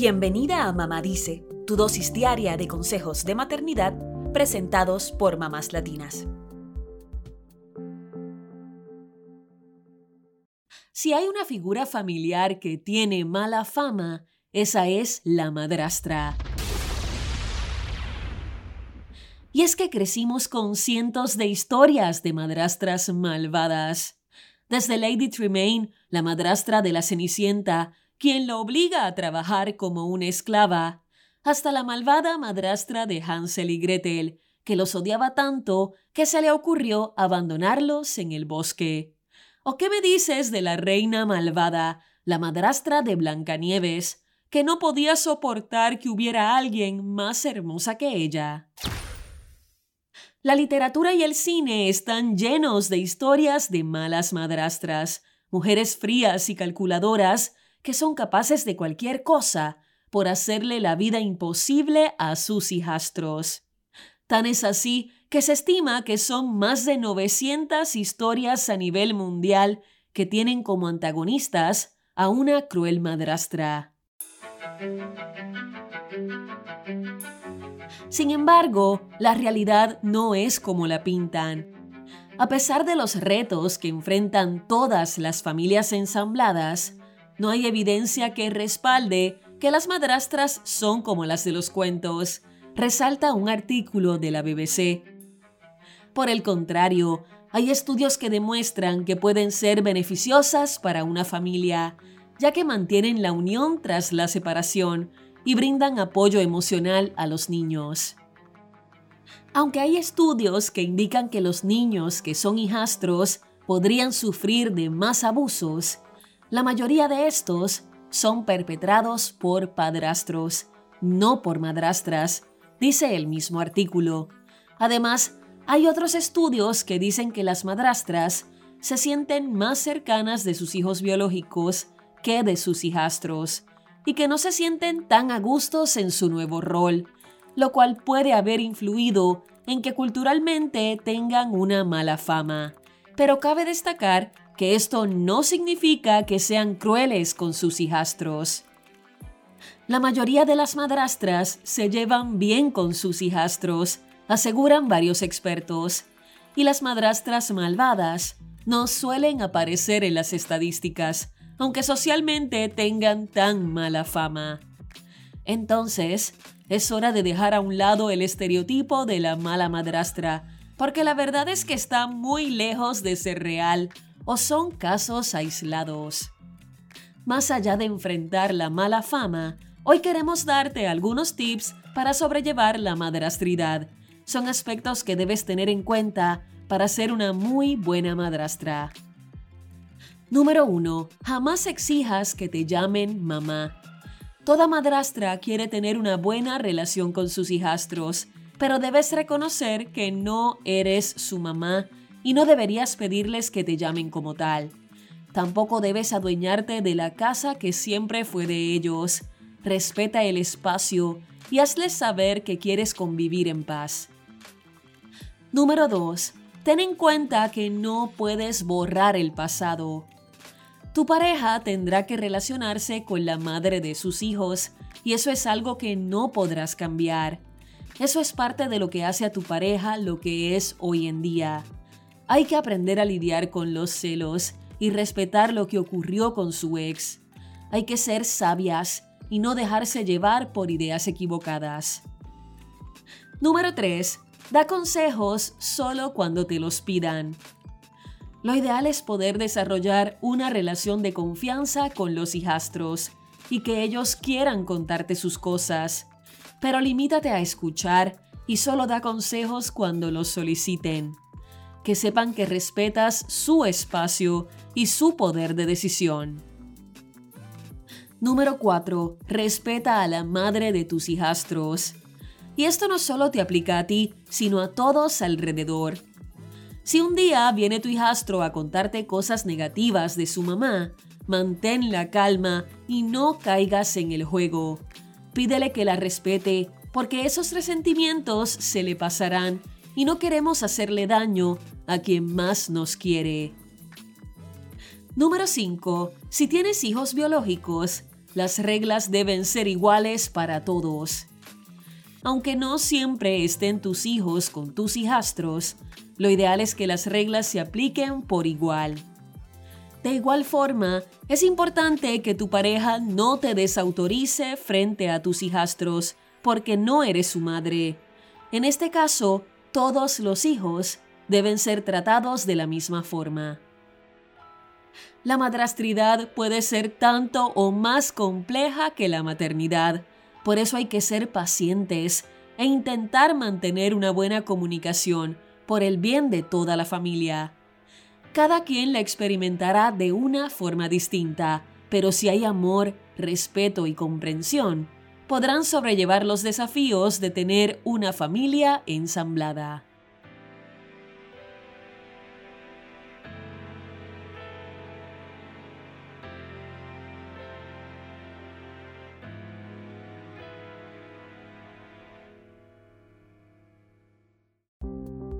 Bienvenida a Mamá Dice, tu dosis diaria de consejos de maternidad presentados por mamás latinas. Si hay una figura familiar que tiene mala fama, esa es la madrastra. Y es que crecimos con cientos de historias de madrastras malvadas. Desde Lady Tremaine, la madrastra de la Cenicienta, quien lo obliga a trabajar como una esclava, hasta la malvada madrastra de Hansel y Gretel, que los odiaba tanto que se le ocurrió abandonarlos en el bosque. ¿O qué me dices de la reina malvada, la madrastra de Blancanieves, que no podía soportar que hubiera alguien más hermosa que ella? La literatura y el cine están llenos de historias de malas madrastras, mujeres frías y calculadoras que son capaces de cualquier cosa por hacerle la vida imposible a sus hijastros. Tan es así que se estima que son más de 900 historias a nivel mundial que tienen como antagonistas a una cruel madrastra. Sin embargo, la realidad no es como la pintan. A pesar de los retos que enfrentan todas las familias ensambladas, no hay evidencia que respalde que las madrastras son como las de los cuentos, resalta un artículo de la BBC. Por el contrario, hay estudios que demuestran que pueden ser beneficiosas para una familia, ya que mantienen la unión tras la separación y brindan apoyo emocional a los niños. Aunque hay estudios que indican que los niños que son hijastros podrían sufrir de más abusos, la mayoría de estos son perpetrados por padrastros, no por madrastras, dice el mismo artículo. Además, hay otros estudios que dicen que las madrastras se sienten más cercanas de sus hijos biológicos que de sus hijastros y que no se sienten tan a gustos en su nuevo rol, lo cual puede haber influido en que culturalmente tengan una mala fama. Pero cabe destacar que esto no significa que sean crueles con sus hijastros. La mayoría de las madrastras se llevan bien con sus hijastros aseguran varios expertos, y las madrastras malvadas no suelen aparecer en las estadísticas, aunque socialmente tengan tan mala fama. Entonces, es hora de dejar a un lado el estereotipo de la mala madrastra, porque la verdad es que está muy lejos de ser real o son casos aislados. Más allá de enfrentar la mala fama, hoy queremos darte algunos tips para sobrellevar la madrastridad son aspectos que debes tener en cuenta para ser una muy buena madrastra. Número 1. Jamás exijas que te llamen mamá. Toda madrastra quiere tener una buena relación con sus hijastros, pero debes reconocer que no eres su mamá y no deberías pedirles que te llamen como tal. Tampoco debes adueñarte de la casa que siempre fue de ellos. Respeta el espacio y hazles saber que quieres convivir en paz. Número 2. Ten en cuenta que no puedes borrar el pasado. Tu pareja tendrá que relacionarse con la madre de sus hijos y eso es algo que no podrás cambiar. Eso es parte de lo que hace a tu pareja lo que es hoy en día. Hay que aprender a lidiar con los celos y respetar lo que ocurrió con su ex. Hay que ser sabias y no dejarse llevar por ideas equivocadas. Número 3. Da consejos solo cuando te los pidan. Lo ideal es poder desarrollar una relación de confianza con los hijastros y que ellos quieran contarte sus cosas, pero limítate a escuchar y solo da consejos cuando los soliciten. Que sepan que respetas su espacio y su poder de decisión. Número 4. Respeta a la madre de tus hijastros. Y esto no solo te aplica a ti, sino a todos alrededor. Si un día viene tu hijastro a contarte cosas negativas de su mamá, mantén la calma y no caigas en el juego. Pídele que la respete, porque esos resentimientos se le pasarán y no queremos hacerle daño a quien más nos quiere. Número 5. Si tienes hijos biológicos, las reglas deben ser iguales para todos. Aunque no siempre estén tus hijos con tus hijastros, lo ideal es que las reglas se apliquen por igual. De igual forma, es importante que tu pareja no te desautorice frente a tus hijastros porque no eres su madre. En este caso, todos los hijos deben ser tratados de la misma forma. La madrastridad puede ser tanto o más compleja que la maternidad, por eso hay que ser pacientes e intentar mantener una buena comunicación por el bien de toda la familia. Cada quien la experimentará de una forma distinta, pero si hay amor, respeto y comprensión, podrán sobrellevar los desafíos de tener una familia ensamblada.